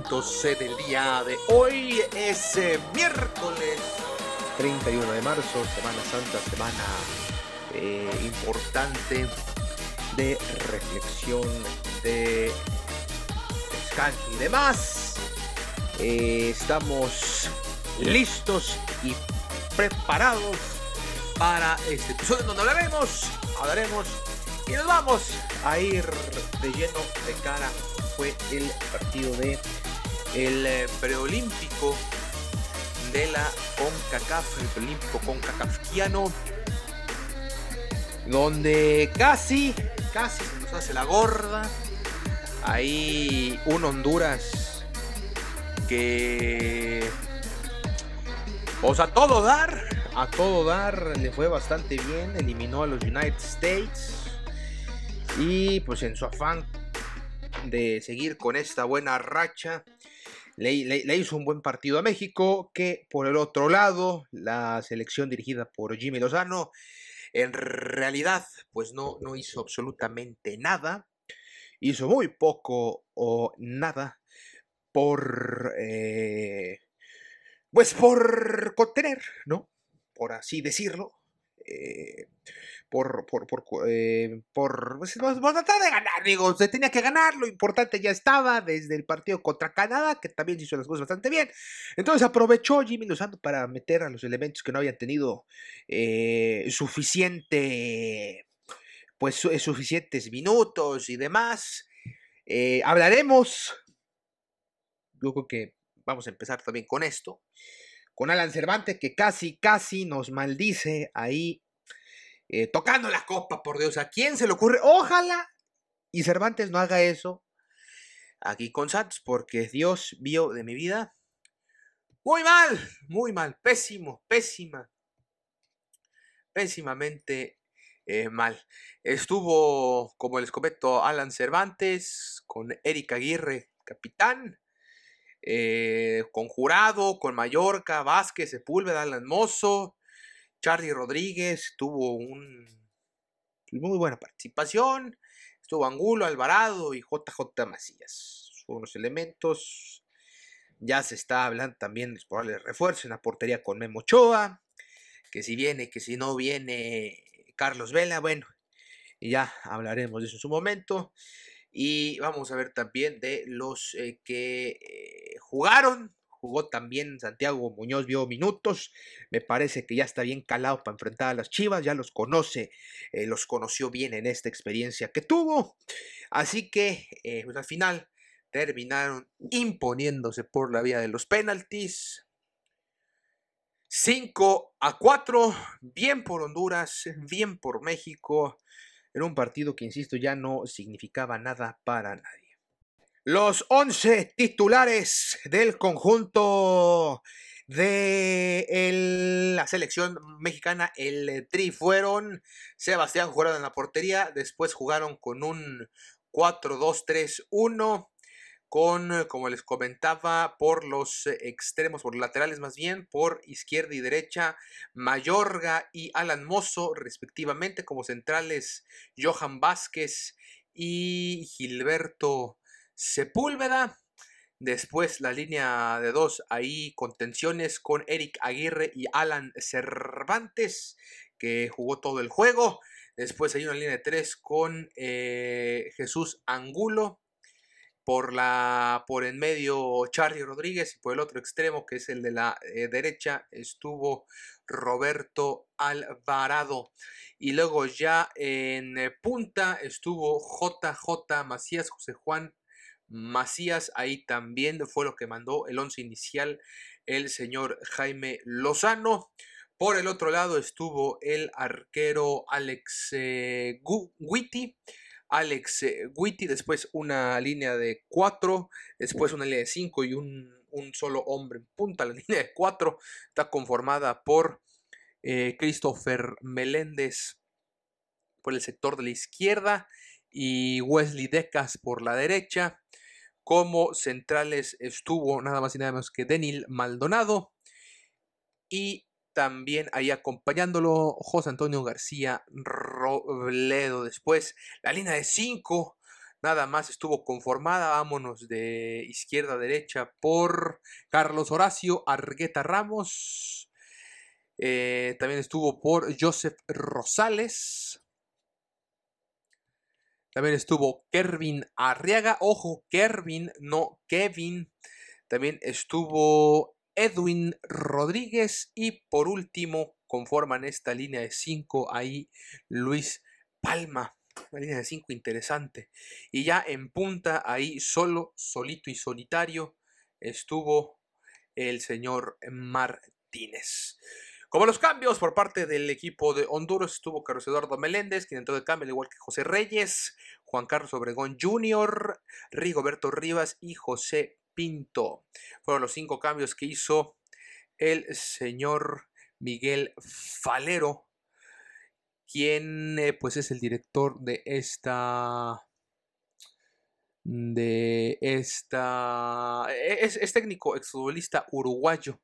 Santos eh, del día de hoy. Es eh, miércoles 31 de marzo, Semana Santa, semana importante de reflexión, de descanso y demás. estamos listos y preparados para este episodio donde hablaremos, hablaremos y nos vamos a ir de lleno de cara. Fue el partido de el eh, preolímpico de la CONCACAF, el preolímpico CONCACAFiano, donde casi, casi se nos hace la gorda. Ahí un Honduras que, pues a todo dar, a todo dar, le fue bastante bien, eliminó a los United States y pues en su afán de seguir con esta buena racha, le, hizo un buen partido a México, que por el otro lado, la selección dirigida por Jimmy Lozano, en realidad pues no, no hizo absolutamente nada, hizo muy poco o nada por, eh, pues por contener, ¿no? Por así decirlo. Eh, por, por, por, eh, por, pues, tratar de ganar, digo, se tenía que ganar, lo importante ya estaba desde el partido contra Canadá, que también hizo las cosas bastante bien. Entonces aprovechó Jimmy Lozano para meter a los elementos que no habían tenido eh, suficiente, pues suficientes minutos y demás. Hablaremos, yo creo que vamos a empezar también con esto, con Alan Cervantes, que casi, casi nos maldice ahí eh, tocando la copa, por Dios. ¿A quién se le ocurre? Ojalá y Cervantes no haga eso aquí con Santos, porque Dios vio de mi vida muy mal, muy mal, pésimo, pésima, pésimamente eh, mal. Estuvo, como les comento, Alan Cervantes con Eric Aguirre, capitán. Eh, con Jurado, con Mallorca, Vázquez, Sepúlveda, Alan Mozo, Charlie Rodríguez tuvo un muy buena participación. Estuvo Angulo, Alvarado y JJ Macías. Los elementos. Ya se está hablando también de probables refuerzo en la portería con Memo Ochoa. Que si viene, que si no viene Carlos Vela. Bueno, ya hablaremos de eso en su momento. Y vamos a ver también de los eh, que eh, jugaron jugó también Santiago Muñoz, vio minutos, me parece que ya está bien calado para enfrentar a las Chivas, ya los conoce, eh, los conoció bien en esta experiencia que tuvo, así que eh, pues al final terminaron imponiéndose por la vía de los penaltis. 5 a 4, bien por Honduras, bien por México, en un partido que, insisto, ya no significaba nada para nadie. Los 11 titulares del conjunto de la selección mexicana, el Tri, fueron Sebastián Jurado en la portería, después jugaron con un 4-2-3-1, con, como les comentaba, por los extremos, por laterales más bien, por izquierda y derecha, Mayorga y Alan Mozo, respectivamente, como centrales, Johan Vázquez y Gilberto Sepúlveda. Después la línea de dos, ahí contenciones con Eric Aguirre y Alan Cervantes, que jugó todo el juego. Después hay una línea de tres con eh, Jesús Angulo. Por, la, por en medio Charlie Rodríguez y por el otro extremo, que es el de la eh, derecha, estuvo Roberto Alvarado. Y luego ya en eh, punta estuvo JJ Macías, José Juan Macías. Ahí también fue lo que mandó el once inicial el señor Jaime Lozano. Por el otro lado estuvo el arquero Alex eh, Guiti. Alex eh, después una línea de cuatro, después una línea de cinco y un, solo hombre en punta. La línea de cuatro está conformada por eh, Christopher Meléndez por el sector de la izquierda y Wesley Decas por la derecha. Como centrales estuvo nada más y nada menos que Denil Maldonado y también ahí acompañándolo José Antonio García Robledo. Después la línea de 5 nada más estuvo conformada, vámonos de izquierda a derecha por Carlos Horacio Argueta Ramos. Eh, también estuvo por Joseph Rosales. También estuvo Kervin Arriaga. Ojo, Kervin, no Kevin. También estuvo Edwin Rodríguez y por último conforman esta línea de 5 ahí Luis Palma. Una línea de 5 interesante. Y ya en punta ahí solo, solito y solitario estuvo el señor Martínez. Como los cambios por parte del equipo de Honduras estuvo Carlos Eduardo Meléndez, quien entró de cambio, al igual que José Reyes, Juan Carlos Obregón Jr., Rigoberto Rivas y José Pinto. Fueron los cinco cambios que hizo el señor Miguel Falero, quien eh, pues es el director de esta de esta e-, es, es técnico exfutbolista uruguayo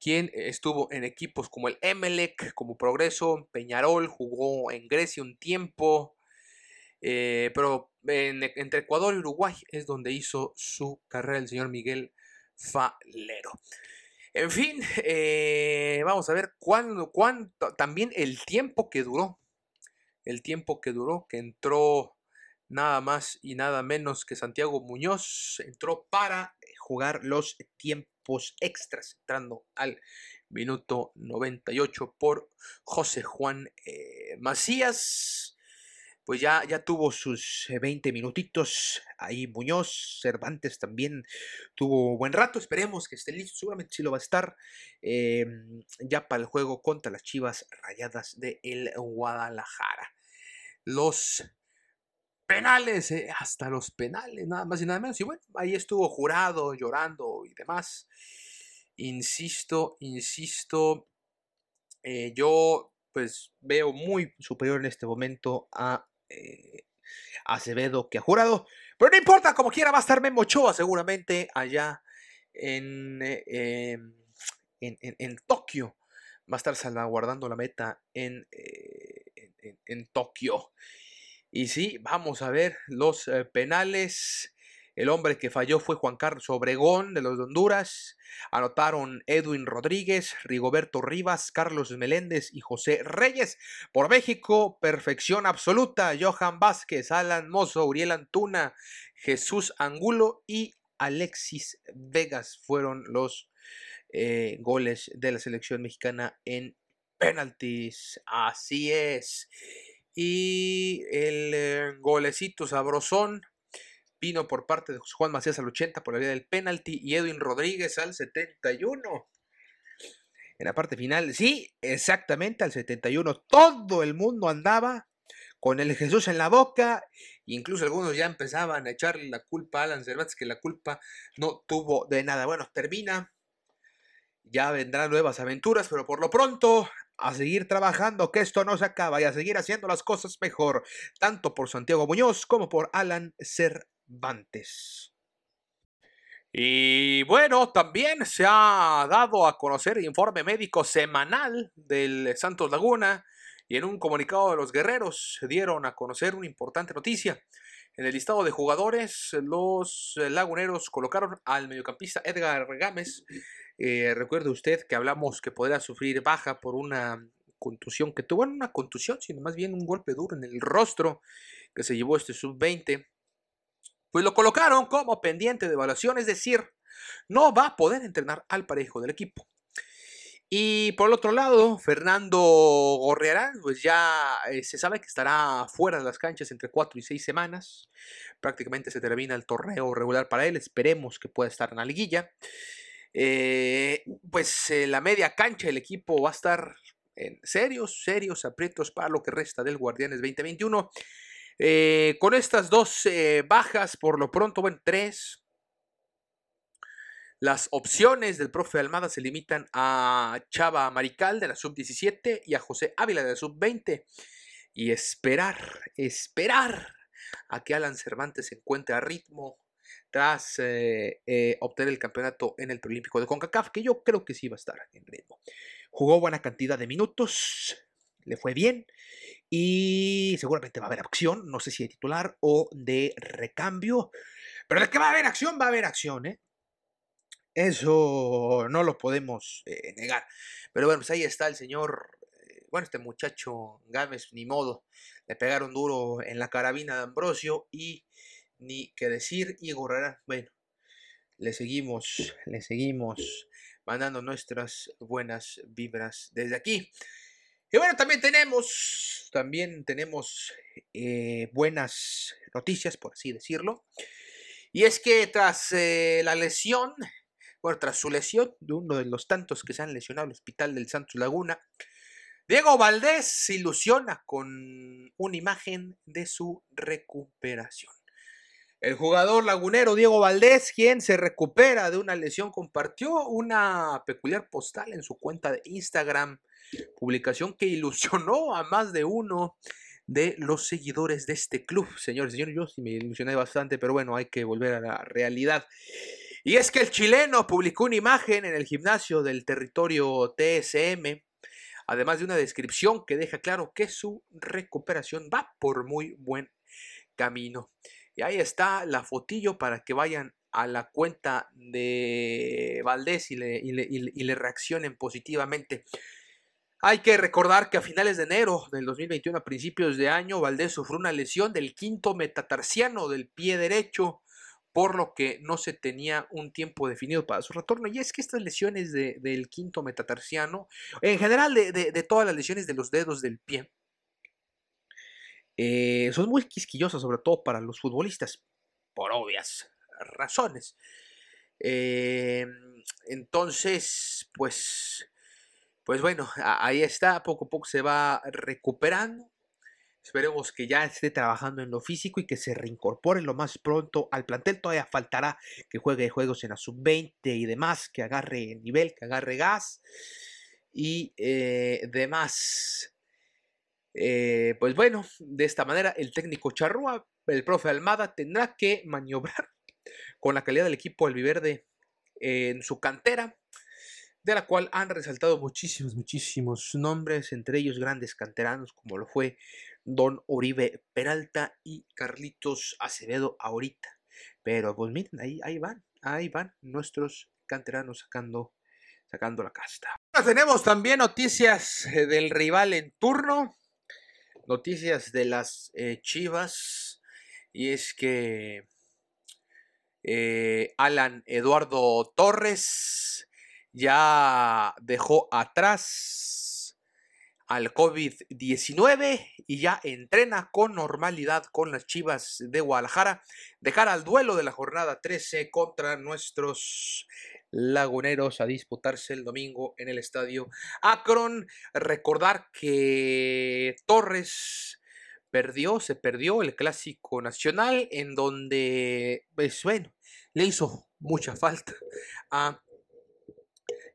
quien estuvo en equipos como el Emelec, como Progreso, Peñarol, jugó en Grecia un tiempo, eh, pero entre Ecuador y Uruguay es donde hizo su carrera el señor Miguel Falero. En fin, eh, vamos a ver cuándo, cuánto, también el tiempo que duró, el tiempo que duró, que entró nada más y nada menos que Santiago Muñoz, entró para jugar los tiempos extras, entrando al minuto 98 por José Juan eh, Macías pues ya, ya tuvo sus 20 eh, minutitos. Ahí Muñoz, Cervantes también tuvo buen rato. Esperemos que esté listo. Seguramente sí lo va a estar. Em, ya para el juego contra las Chivas Rayadas de el Guadalajara. Los penales, eh, hasta los penales, nada más y nada menos. Y bueno, ahí estuvo jurado, llorando y demás. Insisto, insisto. Eh, yo pues veo muy superior en este momento a eh, Acevedo que ha jurado. Pero no importa, como quiera, va a estar Memo Ochoa seguramente allá en, em, en, Tokio. Va a estar salvaguardando la meta en, en Tokio. Y sí, vamos a ver los penales. El hombre que falló fue Juan Carlos Obregón de los de Honduras. Anotaron Edwin Rodríguez, Rigoberto Rivas, Carlos Meléndez y José Reyes. Por México, perfección absoluta. Johan Vázquez, Alan Mozo, Uriel Antuna, Jesús Angulo y Alexis Vegas fueron los eh, goles de la selección mexicana en penaltis. Así es. Y el eh, golecito sabrosón vino por parte de Juan Macías al 80 por la vía del penalti y Edwin Rodríguez al 71. En la parte final, sí, exactamente al 71. Todo el mundo andaba con el Jesús en la boca. Incluso algunos ya empezaban a echarle la culpa a Alan Cervantes, que la culpa no tuvo de nada. Bueno, termina. Ya vendrán nuevas aventuras, pero por lo pronto a seguir trabajando, que esto no se acaba y a seguir haciendo las cosas mejor, tanto por Santiago Muñoz como por Alan Cervantes. Y bueno, también se ha dado a conocer el informe médico semanal del Santos Laguna y en un comunicado de los guerreros dieron a conocer una importante noticia. En el listado de jugadores, los laguneros colocaron al mediocampista Edgar Gámez. Eh, recuerde usted que hablamos que podría sufrir baja por una contusión que tuvo, una contusión, sino más bien un golpe duro en el rostro que se llevó este sub-20. Pues lo colocaron como pendiente de evaluación, es decir, no va a poder entrenar al parejo del equipo. Y por el otro lado, Fernando Gorriarán, pues ya eh, se sabe que estará fuera de las canchas entre 4 y 6 semanas. Prácticamente se termina el torneo regular para él. Esperemos que pueda estar en la liguilla. Eh, pues eh, la media cancha del equipo va a estar en serios, serios aprietos para lo que resta del Guardianes 2021. con estas dos bajas, por lo pronto, bueno, tres, las opciones del profe Almada se limitan a Chava Marical de la sub-17 y a José Ávila de la sub-20. Y esperar, esperar a que Alan Cervantes se encuentre a ritmo tras eh, eh, obtener el campeonato en el preolímpico de CONCACAF, que yo creo que sí va a estar en ritmo. Jugó buena cantidad de minutos, le fue bien y seguramente va a haber acción, no sé si de titular o de recambio, pero de que va a haber acción, va a haber acción, ¿eh? Eso no lo podemos negar. Pero bueno, pues ahí está el señor, bueno, este muchacho Gámez, ni modo, le pegaron duro en la carabina de Ambrosio y ni que decir, y Herrera, bueno, le seguimos, le seguimos mandando nuestras buenas vibras desde aquí. Y bueno, también tenemos, también tenemos eh, buenas noticias, por así decirlo. Y es que tras la lesión bueno, tras su lesión, de uno de los tantos que se han lesionado en el Hospital del Santos Laguna, Diego Valdés se ilusiona con una imagen de su recuperación. El jugador lagunero Diego Valdés, quien se recupera de una lesión, compartió una peculiar postal en su cuenta de Instagram, publicación que ilusionó a más de uno de los seguidores de este club. Señores, señores, yo sí me ilusioné bastante, pero bueno, hay que volver a la realidad. Y es que el chileno publicó una imagen en el gimnasio del territorio TSM, además de una descripción que deja claro que su recuperación va por muy buen camino. Ahí está la fotillo para que vayan a la cuenta de Valdés y le, reaccionen positivamente. Hay que recordar que a finales de enero del 2021, a principios de año, Valdés sufrió una lesión del quinto metatarsiano del pie derecho por lo que no se tenía un tiempo definido para su retorno. Y es que estas lesiones del quinto metatarsiano, en general de, todas las lesiones de los dedos del pie, eh, son muy quisquillosas, sobre todo para los futbolistas, por obvias razones. Eh, entonces, pues, pues bueno, ahí está, poco a poco se va recuperando. Esperemos que ya esté trabajando en lo físico y que se reincorpore lo más pronto al plantel. Todavía faltará que juegue juegos en la sub-20 y demás, que agarre nivel, que agarre gas y eh, demás. Eh, pues bueno, de esta manera el técnico Charrúa, el profe Almada, tendrá que maniobrar con la calidad del equipo albiverde en su cantera, de la cual han resaltado muchísimos, muchísimos nombres, entre ellos grandes canteranos como lo fue Don Uribe Peralta y Carlitos Acevedo ahorita. Pero pues miren, ahí, ahí van, ahí van nuestros canteranos sacando, sacando la casta. Tenemos también noticias eh, del rival en turno, noticias de las eh, Chivas, y es que eh, Alan Eduardo Torres ya dejó atrás al COVID-19 y ya entrena con normalidad con las Chivas de Guadalajara. De cara al duelo de la jornada 13 contra nuestros laguneros a disputarse el domingo en el estadio Akron. Recordar que Torres perdió, se perdió el clásico nacional en donde, pues bueno, le hizo mucha falta a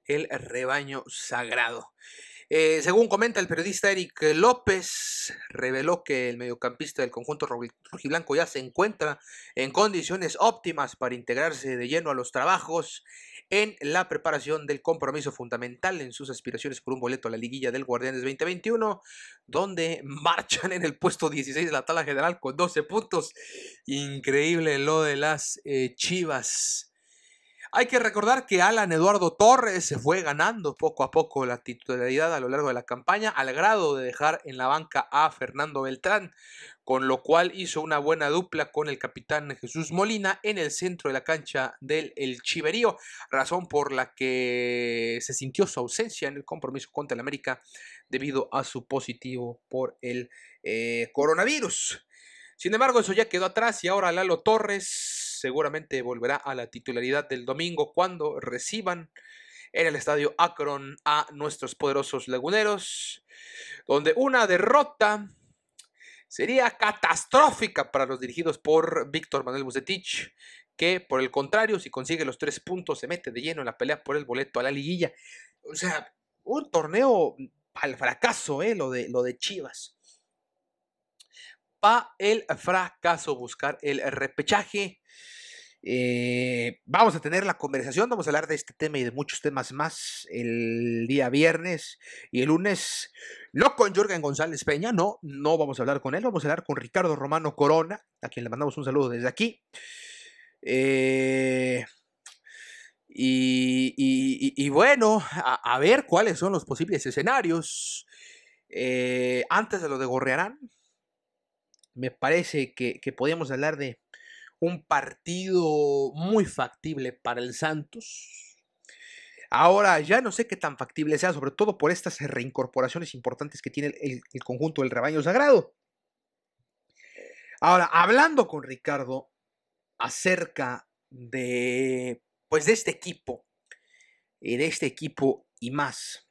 el rebaño sagrado. Eh, según comenta el periodista Eric López, reveló que el mediocampista del conjunto rojiblanco ya se encuentra en condiciones óptimas para integrarse de lleno a los trabajos en la preparación del compromiso fundamental en sus aspiraciones por un boleto a la liguilla del Guardianes 2021, donde marchan en el puesto 16 de la tabla general con 12 puntos. Increíble lo de las eh, Chivas. Hay que recordar que Alan Eduardo Torres se fue ganando poco a poco la titularidad a lo largo de la campaña, al grado de dejar en la banca a Fernando Beltrán, con lo cual hizo una buena dupla con el capitán Jesús Molina en el centro de la cancha del El Chiverío, razón por la que se sintió su ausencia en el compromiso contra el América debido a su positivo por el eh, coronavirus. Sin embargo, eso ya quedó atrás y ahora Lalo Torres seguramente volverá a la titularidad del domingo cuando reciban en el estadio Akron a nuestros poderosos laguneros, donde una derrota sería catastrófica para los dirigidos por Víctor Manuel Bucetich, que por el contrario, si consigue los tres puntos, se mete de lleno en la pelea por el boleto a la liguilla. O sea, un torneo al fracaso, ¿eh? lo, de, lo de Chivas. El fracaso buscar el repechaje. Eh, vamos a tener la conversación, vamos a hablar de este tema y de muchos temas más el día viernes y el lunes, no con Jorgen González Peña, no, no vamos a hablar con él, vamos a hablar con Ricardo Romano Corona, a quien le mandamos un saludo desde aquí. Eh, y, bueno, a, ver cuáles son los posibles escenarios. Eh, antes de lo de Gorrearán, me parece que, que podíamos hablar de un partido muy factible para el Santos. Ahora ya no sé qué tan factible sea, sobre todo por estas reincorporaciones importantes que tiene el, conjunto del rebaño sagrado. Ahora, hablando con Ricardo acerca de, pues, de este equipo, y de este equipo y más.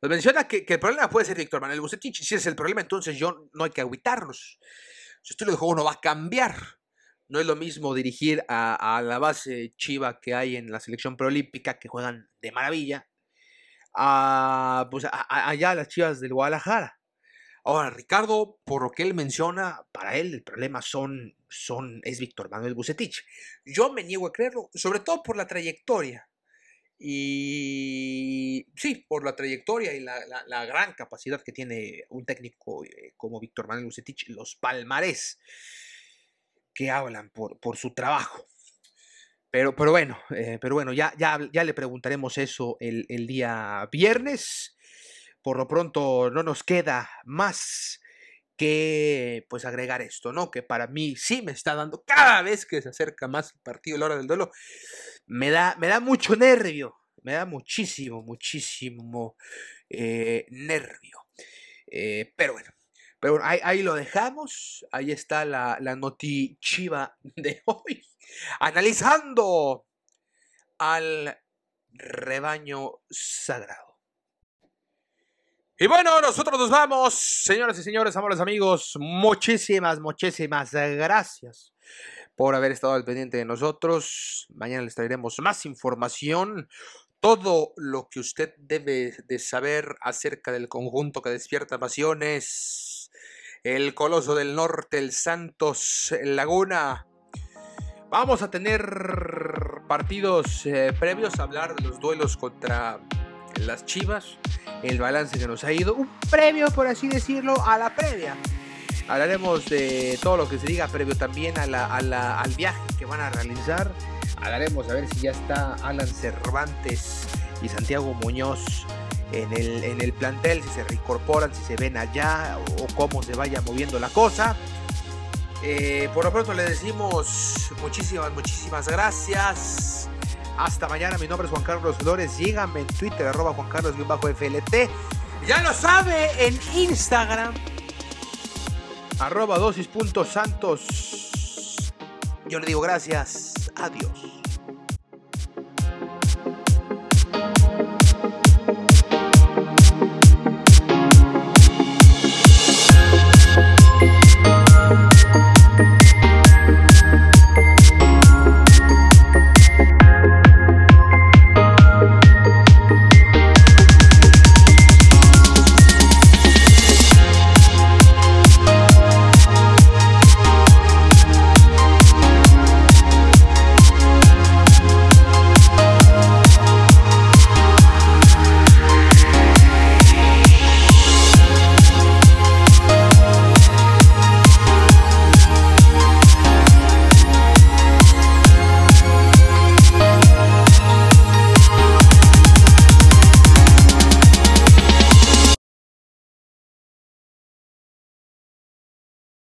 Pues menciona que, el problema puede ser Víctor Manuel Bucetich. Si es el problema, entonces yo no hay que agüitarnos. Su estilo de juego no va a cambiar. No es lo mismo dirigir a, la base chiva que hay en la selección preolímpica, que juegan de maravilla, a, pues allá las chivas del Guadalajara. Ahora, Ricardo, por lo que él menciona, para él el problema son, son, es Víctor Manuel Bucetich. Yo me niego a creerlo, sobre todo por la trayectoria. Y sí, por la trayectoria y la, gran capacidad que tiene un técnico eh, como Víctor Manuel Lucetich, los palmarés que hablan por, por su trabajo. Pero, pero bueno, eh, pero bueno, ya, ya, ya le preguntaremos eso el, el día viernes. Por lo pronto no nos queda más que pues agregar esto, ¿no? Que para mí sí me está dando cada vez que se acerca más el partido, la hora del duelo, me da, me da mucho nervio, me da muchísimo, muchísimo eh, nervio. Eh, pero bueno, pero ahí, lo dejamos, ahí está la, la de hoy, analizando al rebaño sagrado. Y bueno, nosotros nos vamos, señoras y señores, amables amigos. Muchísimas, muchísimas gracias por haber estado al pendiente de nosotros. Mañana les traeremos más información. Todo lo que usted debe de saber acerca del conjunto que despierta pasiones. El Coloso del Norte, el Santos, el Laguna. Vamos a tener partidos eh, previos a hablar de los duelos contra las Chivas, el balance que nos ha ido, un premio, por así decirlo, a la previa. Hablaremos de todo lo que se diga previo también a la, al viaje que van a realizar. Hablaremos a ver si ya está Alan Cervantes y Santiago Muñoz en el, en el plantel, si se reincorporan, si se ven allá o, cómo se vaya moviendo la cosa. Eh, por lo pronto le decimos muchísimas, muchísimas gracias. Hasta mañana, mi nombre es Juan Carlos Flores. Síganme en Twitter, arroba Juan Carlos-FLT. Ya lo sabe, en Instagram, arroba dosis.santos. Yo le digo gracias. Adiós.